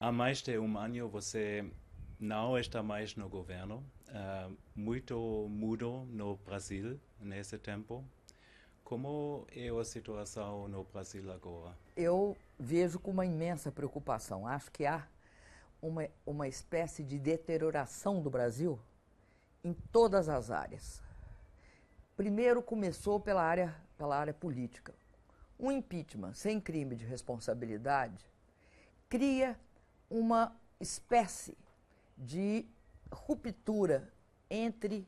Há mais de um ano você não está mais no governo. Uh, muito mudou no Brasil nesse tempo. Como é a situação no Brasil agora? Eu vejo com uma imensa preocupação. Acho que há uma, uma espécie de deterioração do Brasil em todas as áreas. Primeiro começou pela área, pela área política. Um impeachment sem crime de responsabilidade cria uma espécie de ruptura entre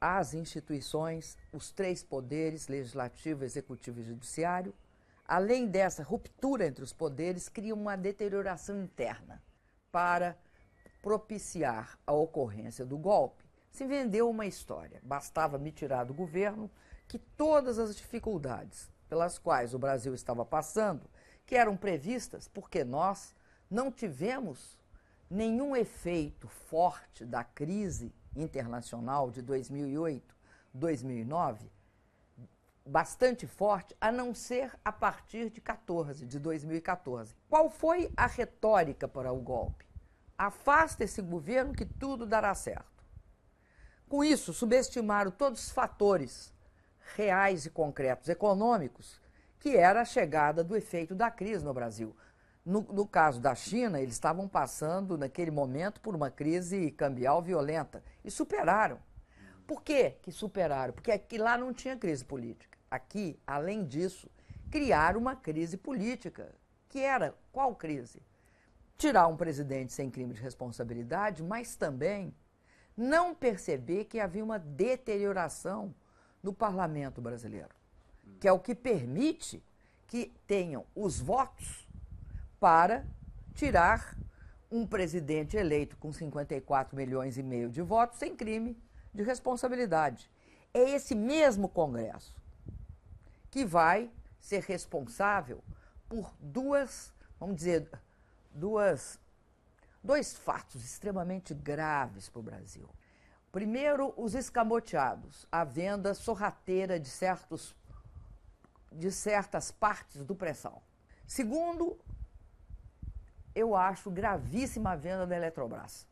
as instituições, os três poderes, legislativo, executivo e judiciário. Além dessa ruptura entre os poderes, cria uma deterioração interna para propiciar a ocorrência do golpe. Se vendeu uma história. Bastava me tirar do governo que todas as dificuldades pelas quais o Brasil estava passando, que eram previstas porque nós não tivemos nenhum efeito forte da crise internacional de 2008, 2009, bastante forte, a não ser a partir de 14, de 2014. Qual foi a retórica para o golpe? Afasta esse governo que tudo dará certo. Com isso, subestimaram todos os fatores reais e concretos econômicos que era a chegada do efeito da crise no Brasil. No, no, caso da China, eles estavam passando, naquele momento, por uma crise cambial violenta e superaram. Por que, que superaram? Porque aqui lá não tinha crise política. Aqui, além disso, criaram uma crise política. Que era qual crise? Tirar um presidente sem crime de responsabilidade, mas também não perceber que havia uma deterioração no parlamento brasileiro, que é o que permite que tenham os votos para tirar um presidente eleito com 54 milhões e meio de votos sem crime de responsabilidade. É esse mesmo Congresso que vai ser responsável por duas, vamos dizer, duas, dois fatos extremamente graves para o Brasil. Primeiro, os escamoteados, a venda sorrateira de, certos, de certas partes do pré-sal. Segundo, eu acho gravíssima a venda da Eletrobras.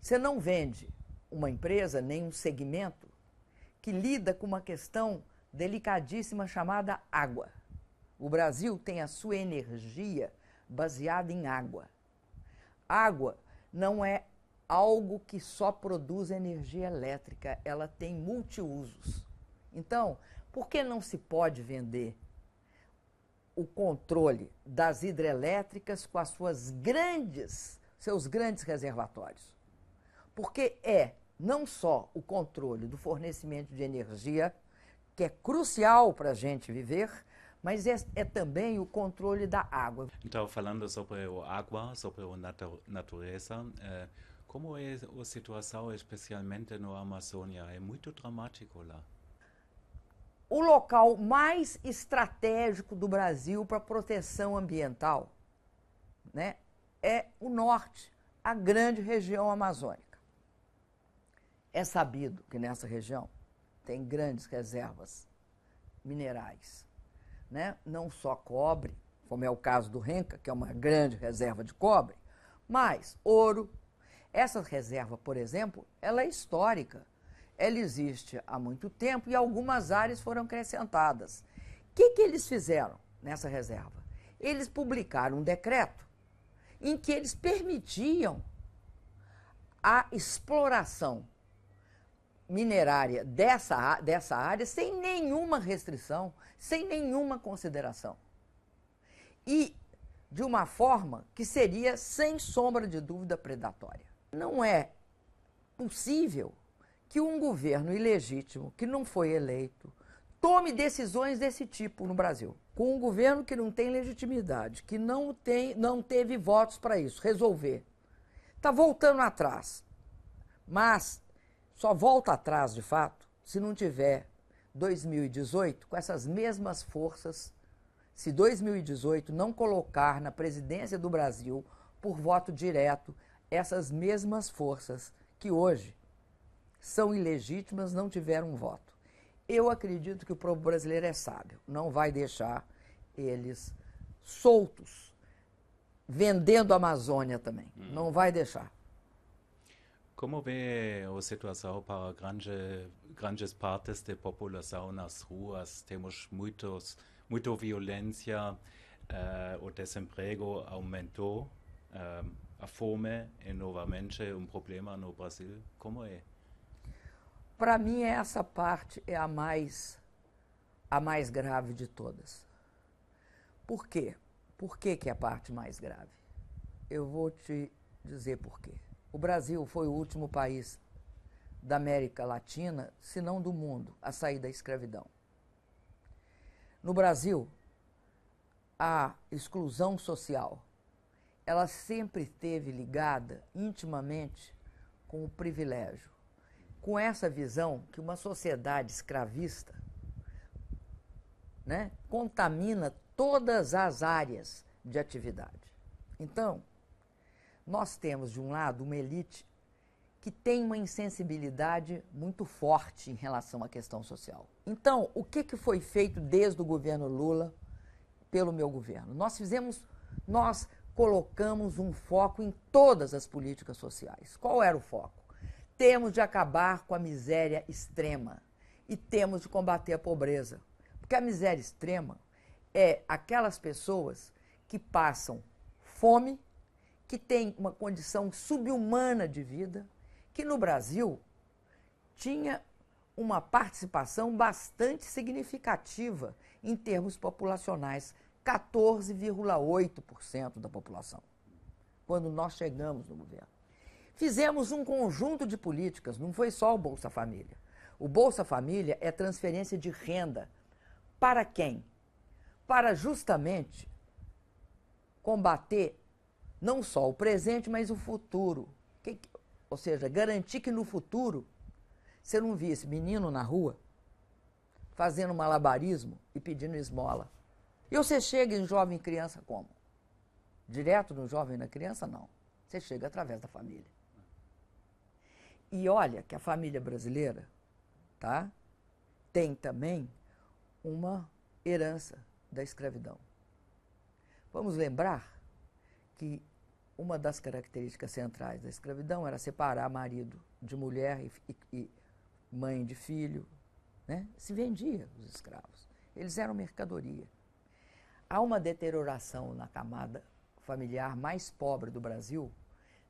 Você não vende uma empresa, nem um segmento, que lida com uma questão delicadíssima chamada água. O Brasil tem a sua energia baseada em água. Água não é algo que só produz energia elétrica, ela tem multiusos. Então, por que não se pode vender o controle das hidrelétricas com as suas grandes, seus grandes reservatórios. Porque é não só o controle do fornecimento de energia, que é crucial para a gente viver, mas é, é, também o controle da água. Então, falando sobre a água, sobre a natureza, eh, como é a situação especialmente na Amazônia? É muito dramático lá o local mais estratégico do Brasil para proteção ambiental né, é o norte, a grande região amazônica. É sabido que nessa região tem grandes reservas minerais, né? não só cobre, como é o caso do Renca, que é uma grande reserva de cobre, mas ouro. Essa reserva, por exemplo, ela é histórica ela existe há muito tempo e algumas áreas foram acrescentadas. O que, que eles fizeram nessa reserva? Eles publicaram um decreto em que eles permitiam a exploração minerária dessa, dessa área sem nenhuma restrição, sem nenhuma consideração. E de uma forma que seria, sem sombra de dúvida, predatória. Não é possível que um governo ilegítimo, que não foi eleito, tome decisões desse tipo no Brasil. Com um governo que não tem legitimidade, que não, tem, não teve votos para isso, resolver. Está voltando atrás. Mas só volta atrás, de fato, se não tiver 2018 com essas mesmas forças. Se 2018 não colocar na presidência do Brasil, por voto direto, essas mesmas forças que hoje são ilegítimas, não tiveram voto. Eu acredito que o povo brasileiro é sábio, não vai deixar eles soltos vendendo a Amazônia também. Hum. Não vai deixar. Como vê a situação para grande, grandes partes da população nas ruas? Temos muitos, muita violência, uh, o desemprego aumentou, uh, a fome é novamente um problema no Brasil. Como é? Para mim, essa parte é a mais, a mais grave de todas. Por quê? Por que, que é a parte mais grave? Eu vou te dizer por quê. O Brasil foi o último país da América Latina, se não do mundo, a sair da escravidão. No Brasil, a exclusão social, ela sempre esteve ligada intimamente com o privilégio, com essa visão que uma sociedade escravista né, contamina todas as áreas de atividade. Então, nós temos, de um lado, uma elite que tem uma insensibilidade muito forte em relação à questão social. Então, o que, que foi feito desde o governo Lula pelo meu governo? Nós fizemos, nós colocamos um foco em todas as políticas sociais. Qual era o foco? Temos de acabar com a miséria extrema e temos de combater a pobreza. Porque a miséria extrema é aquelas pessoas que passam fome, que têm uma condição subhumana de vida, que no Brasil tinha uma participação bastante significativa em termos populacionais, 14,8% da população, quando nós chegamos no governo. Fizemos um conjunto de políticas, não foi só o Bolsa Família. O Bolsa Família é transferência de renda para quem? Para justamente combater não só o presente, mas o futuro. Que, ou seja, garantir que no futuro você não visse menino na rua fazendo malabarismo e pedindo esmola. E você chega em jovem criança como? Direto no jovem na criança? Não. Você chega através da família. E olha que a família brasileira, tá? Tem também uma herança da escravidão. Vamos lembrar que uma das características centrais da escravidão era separar marido de mulher e, e, e mãe de filho. Né? Se vendia os escravos. Eles eram mercadoria. Há uma deterioração na camada familiar mais pobre do Brasil,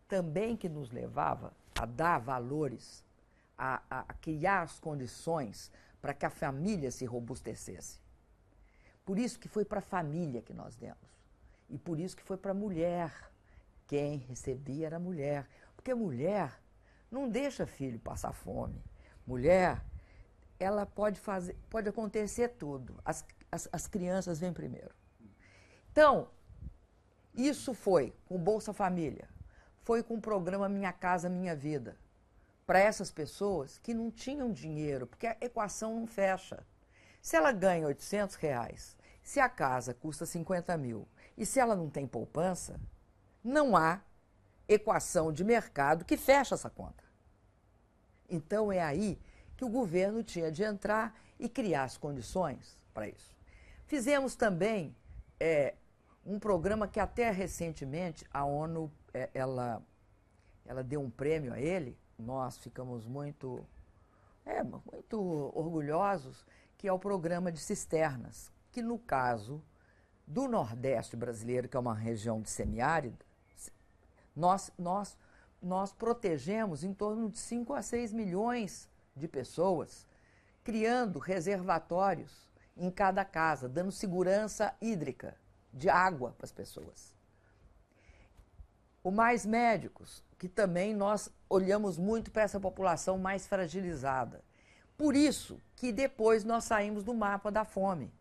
também que nos levava a dar valores, a, a, a criar as condições para que a família se robustecesse. Por isso que foi para a família que nós demos. E por isso que foi para a mulher quem recebia era a mulher. Porque mulher não deixa filho passar fome. Mulher, ela pode fazer, pode acontecer tudo. As, as, as crianças vêm primeiro. Então, isso foi com Bolsa Família, foi com o programa Minha Casa Minha Vida. Para essas pessoas que não tinham dinheiro, porque a equação não fecha. Se ela ganha 800 reais, se a casa custa 50 mil, e se ela não tem poupança, não há equação de mercado que feche essa conta. Então é aí que o governo tinha de entrar e criar as condições para isso. Fizemos também é, um programa que até recentemente a ONU é, ela, ela deu um prêmio a ele. Nós ficamos muito, é, muito orgulhosos, que é o programa de cisternas, que no caso do Nordeste brasileiro, que é uma região de semiárida, nós, nós, nós protegemos em torno de 5 a 6 milhões de pessoas, criando reservatórios em cada casa, dando segurança hídrica de água para as pessoas. O Mais Médicos, que também nós olhamos muito para essa população mais fragilizada. Por isso que depois nós saímos do mapa da fome.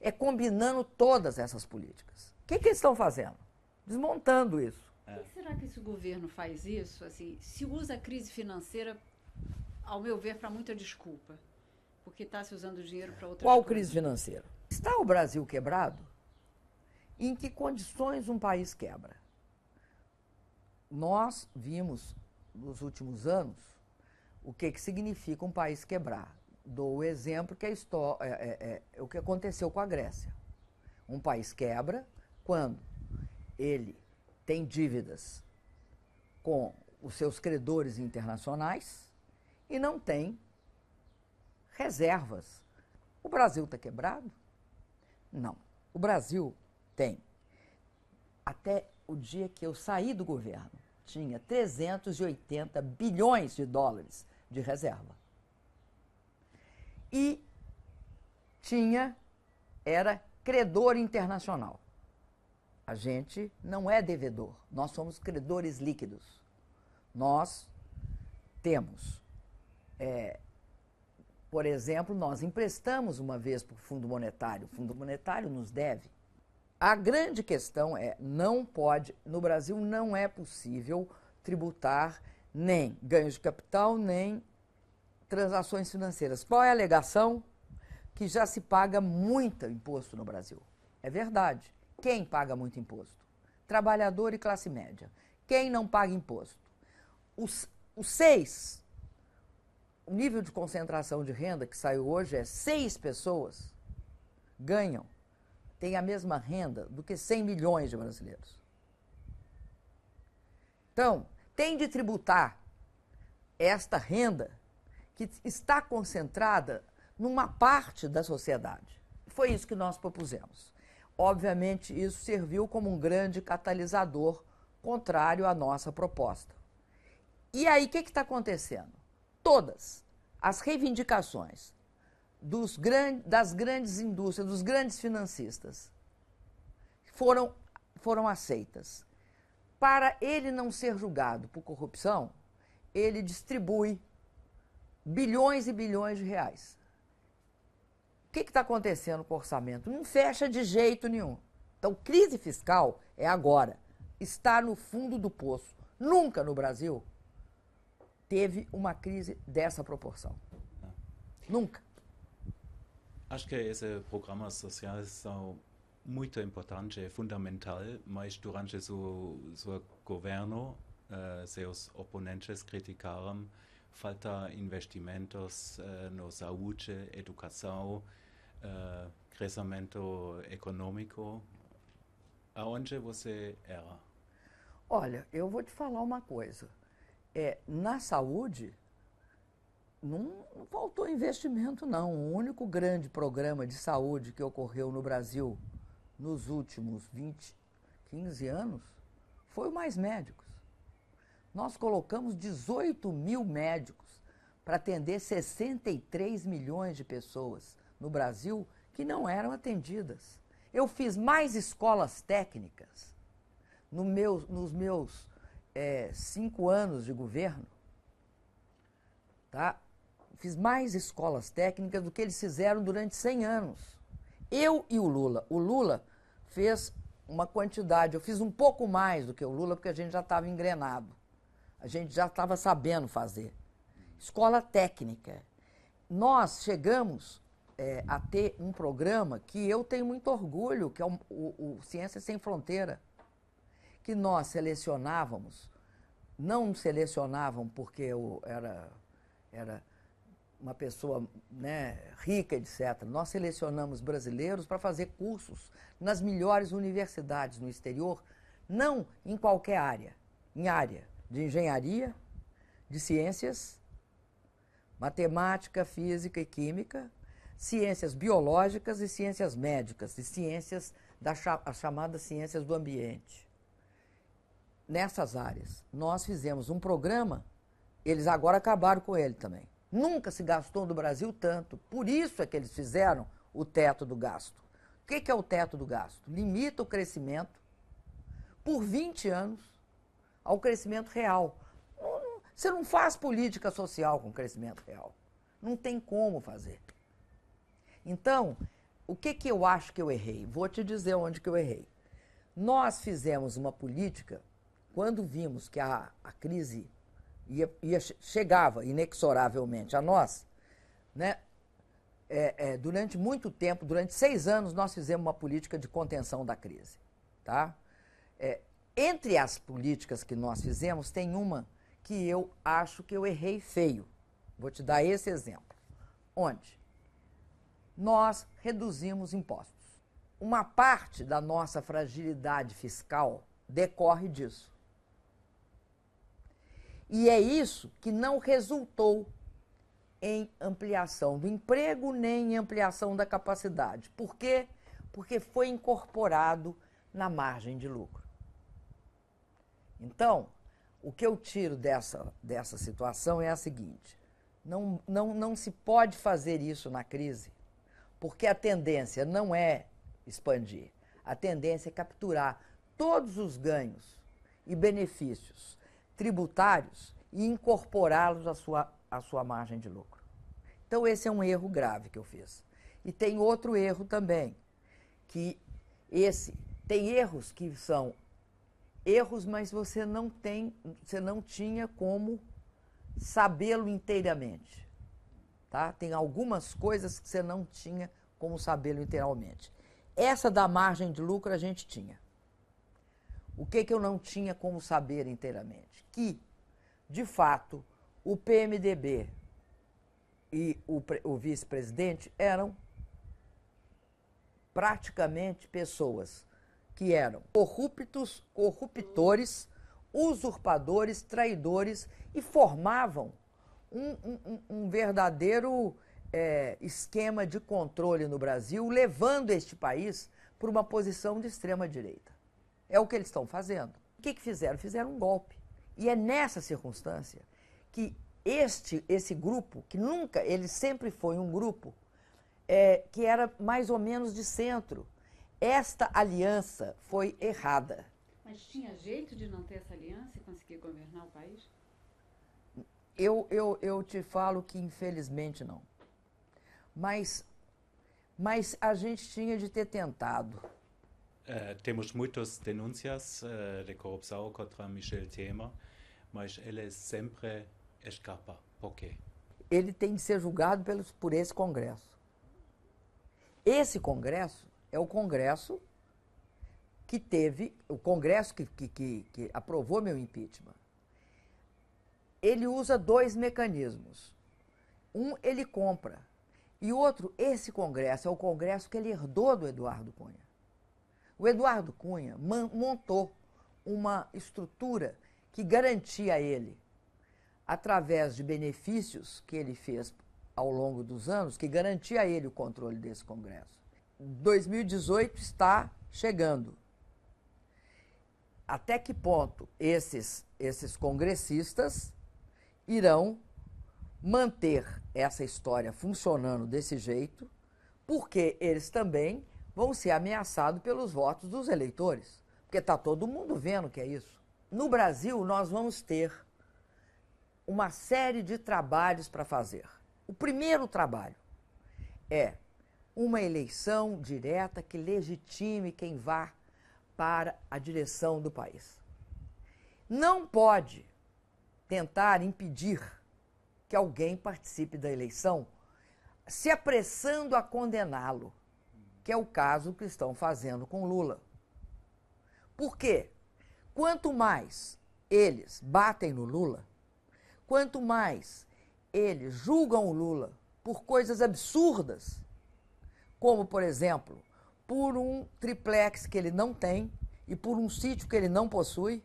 É combinando todas essas políticas. O que, que eles estão fazendo? Desmontando isso. Por que será que esse governo faz isso? Assim, se usa a crise financeira, ao meu ver, para muita desculpa. Porque está se usando dinheiro para outras Qual coisas. crise financeira? Está o Brasil quebrado? Em que condições um país quebra? Nós vimos nos últimos anos o que, que significa um país quebrar. Dou o exemplo que é, é, é, é o que aconteceu com a Grécia. Um país quebra quando ele tem dívidas com os seus credores internacionais e não tem reservas. O Brasil está quebrado? Não. O Brasil tem. Até o dia que eu saí do governo, tinha 380 bilhões de dólares de reserva. E tinha, era credor internacional. A gente não é devedor, nós somos credores líquidos. Nós temos, é, por exemplo, nós emprestamos uma vez para o Fundo Monetário, o Fundo Monetário nos deve. A grande questão é, não pode, no Brasil não é possível tributar nem ganhos de capital, nem transações financeiras. Qual é a alegação? Que já se paga muito imposto no Brasil. É verdade. Quem paga muito imposto? Trabalhador e classe média. Quem não paga imposto? Os, os seis, o nível de concentração de renda que saiu hoje é seis pessoas ganham, têm a mesma renda do que 100 milhões de brasileiros. Então, tem de tributar esta renda que está concentrada numa parte da sociedade. Foi isso que nós propusemos. Obviamente, isso serviu como um grande catalisador contrário à nossa proposta. E aí, o que está acontecendo? Todas as reivindicações gran das grandes indústrias, dos grandes financistas, foram, foram aceitas. Para ele não ser julgado por corrupção, ele distribui bilhões e bilhões de reais o que está acontecendo com o orçamento? Não fecha de jeito nenhum. Então, crise fiscal é agora. Está no fundo do poço. Nunca no Brasil teve uma crise dessa proporção. Nunca. Acho que esses programas sociais são muito importantes, é fundamental, mas durante seu, seu governo, uh, seus oponentes criticaram falta investimentos uh, na saúde, educação, uh, crescimento econômico. Aonde você era? Olha, eu vou te falar uma coisa. É, na saúde, não, faltou investimento, não. O único grande programa de saúde que ocorreu no Brasil nos últimos 20, 15 anos foi o Mais Médicos. Nós colocamos 18 mil médicos para atender 63 milhões de pessoas no Brasil que não eram atendidas. Eu fiz mais escolas técnicas no meu, nos meus é, cinco anos de governo. Tá? Fiz mais escolas técnicas do que eles fizeram durante 100 anos. Eu e o Lula. O Lula fez uma quantidade, eu fiz um pouco mais do que o Lula, porque a gente já estava engrenado. A gente já estava sabendo fazer. Escola técnica. Nós chegamos é, a ter um programa que eu tenho muito orgulho, que é o, o, o Ciência Sem Fronteira, que nós selecionávamos, não selecionavam porque eu era, era uma pessoa né, rica, etc. Nós selecionamos brasileiros para fazer cursos nas melhores universidades no exterior, não em qualquer área, em área de engenharia, de ciências, matemática, física e química, ciências biológicas e ciências médicas, e ciências das chamadas ciências do ambiente. Nessas áreas, nós fizemos um programa, eles agora acabaram com ele também. Nunca se gastou no Brasil tanto, por isso é que eles fizeram o teto do gasto. O que é o teto do gasto? Limita o crescimento por 20 anos ao crescimento real. Você não faz política social com crescimento real. Não tem como fazer. Então, o que, que eu acho que eu errei? Vou te dizer onde que eu errei. Nós fizemos uma política, quando vimos que a, a crise ia, ia, chegava inexoravelmente a nós, né? É, é, durante muito tempo, durante seis anos, nós fizemos uma política de contenção da crise. Tá? É, entre as políticas que nós fizemos, tem uma que eu acho que eu errei feio. Vou te dar esse exemplo. Onde? nós reduzimos impostos. Uma parte da nossa fragilidade fiscal decorre disso. E é isso que não resultou em ampliação do emprego nem em ampliação da capacidade. Por quê? Porque foi incorporado na margem de lucro. Então, o que eu tiro dessa, dessa situação é a seguinte: não, não, não se pode fazer isso na crise, porque a tendência não é expandir, a tendência é capturar todos os ganhos e benefícios tributários e incorporá-los à sua, à sua margem de lucro. Então, esse é um erro grave que eu fiz. E tem outro erro também, que esse tem erros que são erros, mas você não tem, você não tinha como sabê-lo inteiramente. Tá? Tem algumas coisas que você não tinha como sabê-lo inteiramente. Essa da margem de lucro a gente tinha. O que, que eu não tinha como saber inteiramente? Que, de fato, o PMDB e o, o vice-presidente eram praticamente pessoas que eram corruptos, corruptores, usurpadores, traidores e formavam um, um, um verdadeiro é, esquema de controle no Brasil, levando este país para uma posição de extrema direita. É o que eles estão fazendo. O que, que fizeram? Fizeram um golpe. E é nessa circunstância que este, esse grupo, que nunca, ele sempre foi um grupo é, que era mais ou menos de centro, esta aliança foi errada. Mas tinha jeito de não ter essa aliança e conseguir governar o país? Eu, eu, eu te falo que infelizmente não. Mas, mas a gente tinha de ter tentado. Uh, temos muitas denúncias uh, de corrupção contra Michel Temer, mas ele sempre escapa. Por quê? Ele tem de ser julgado pelos, por esse Congresso. Esse Congresso é o Congresso que teve, o Congresso que, que, que, que aprovou meu impeachment. Ele usa dois mecanismos. Um, ele compra. E outro, esse Congresso é o Congresso que ele herdou do Eduardo Cunha. O Eduardo Cunha montou uma estrutura que garantia a ele, através de benefícios que ele fez ao longo dos anos, que garantia a ele o controle desse Congresso. 2018 está chegando. Até que ponto esses, esses congressistas irão manter essa história funcionando desse jeito, porque eles também vão ser ameaçados pelos votos dos eleitores. Porque está todo mundo vendo que é isso. No Brasil, nós vamos ter uma série de trabalhos para fazer. O primeiro trabalho é uma eleição direta que legitime quem vá para a direção do país. Não pode tentar impedir que alguém participe da eleição se apressando a condená-lo, que é o caso que estão fazendo com Lula. Por quê? Quanto mais eles batem no Lula, quanto mais eles julgam o Lula por coisas absurdas, como, por exemplo, por um triplex que ele não tem e por um sítio que ele não possui.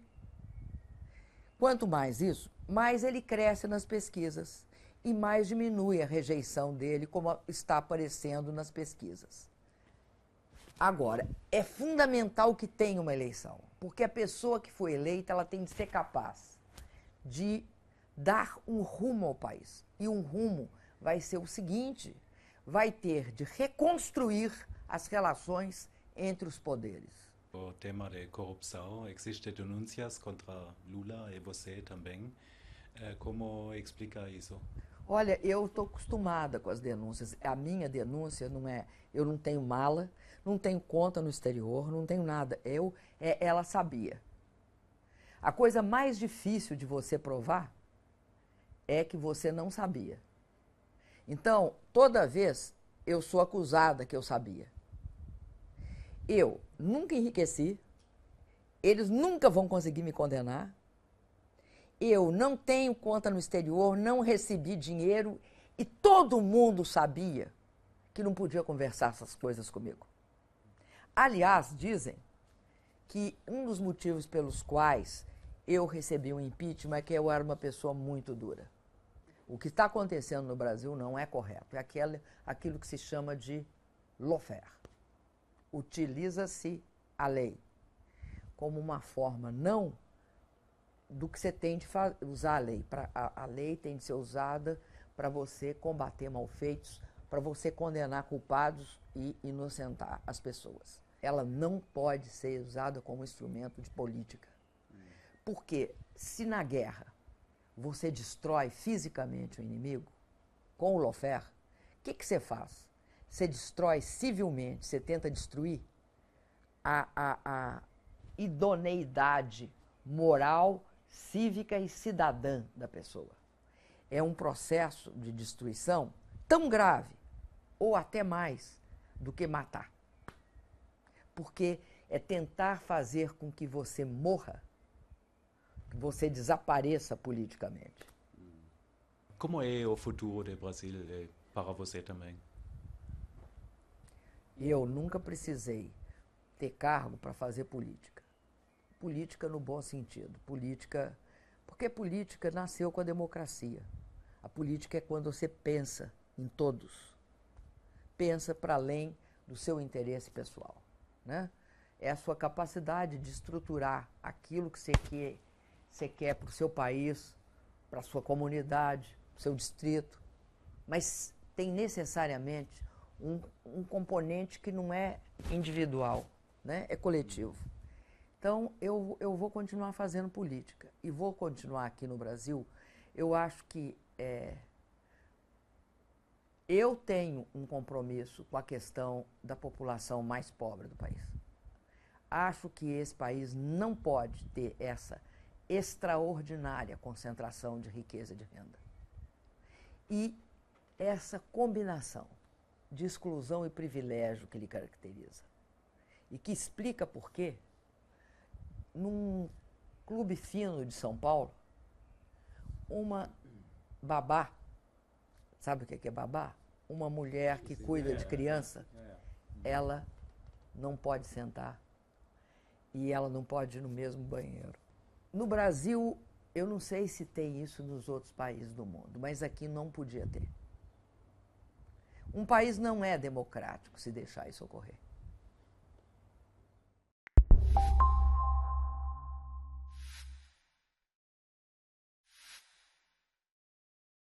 Quanto mais isso, mais ele cresce nas pesquisas e mais diminui a rejeição dele, como está aparecendo nas pesquisas. Agora, é fundamental que tenha uma eleição, porque a pessoa que foi eleita ela tem de ser capaz de dar um rumo ao país. E um rumo vai ser o seguinte: vai ter de reconstruir as relações entre os poderes. O tema de corrupção, existem denúncias contra Lula e você também. Eh, como explica isso? Olha, eu estou acostumada com as denúncias. A minha denúncia não é. Eu não tenho mala, não tenho conta no exterior, não tenho nada. Eu, é, ela sabia. A coisa mais difícil de você provar é que você não sabia. Então, toda vez eu sou acusada que eu sabia. Eu nunca enriqueci, eles nunca vão conseguir me condenar. Eu não tenho conta no exterior, não recebi dinheiro e todo mundo sabia que não podia conversar essas coisas comigo. Aliás, dizem que um dos motivos pelos quais eu recebi um impeachment é que eu era uma pessoa muito dura. O que está acontecendo no Brasil não é correto. É aquilo que se chama de lawfare. Utiliza-se a lei como uma forma não do que você tem de usar a lei. Pra, a, a lei tem de ser usada para você combater malfeitos, para você condenar culpados e inocentar as pessoas. Ela não pode ser usada como instrumento de política. Porque se na guerra você destrói fisicamente o inimigo, com o lawfare, o que, que você faz? Você destrói civilmente, você tenta destruir a, a, a idoneidade moral, cívica e cidadã da pessoa. É um processo de destruição tão grave, ou até mais, do que matar. Porque é tentar fazer com que você morra, que você desapareça politicamente. Como é o futuro do Brasil eh, para você também? Eu nunca precisei ter cargo para fazer política. Política no bom sentido. Política. Porque política nasceu com a democracia. A política é quando você pensa em todos. Pensa para além do seu interesse pessoal. Né? É a sua capacidade de estruturar aquilo que você quer, você quer para o seu país, para a sua comunidade, para o seu distrito. Mas tem necessariamente um, um componente que não é individual, né? é coletivo. Então, eu, eu vou continuar fazendo política e vou continuar aqui no Brasil. Eu acho que é, eu tenho um compromisso com a questão da população mais pobre do país. Acho que esse país não pode ter essa extraordinária concentração de riqueza e de renda. E essa combinação de exclusão e privilégio que lhe caracteriza. E que explica por quê, num clube fino de São Paulo, uma babá, sabe o que é babá? Uma mulher que cuida de criança, ela não pode sentar e ela não pode ir no mesmo banheiro. No Brasil, eu não sei se tem isso nos outros países do mundo, mas aqui não podia ter. Um país não é democrático se deixar isso ocorrer.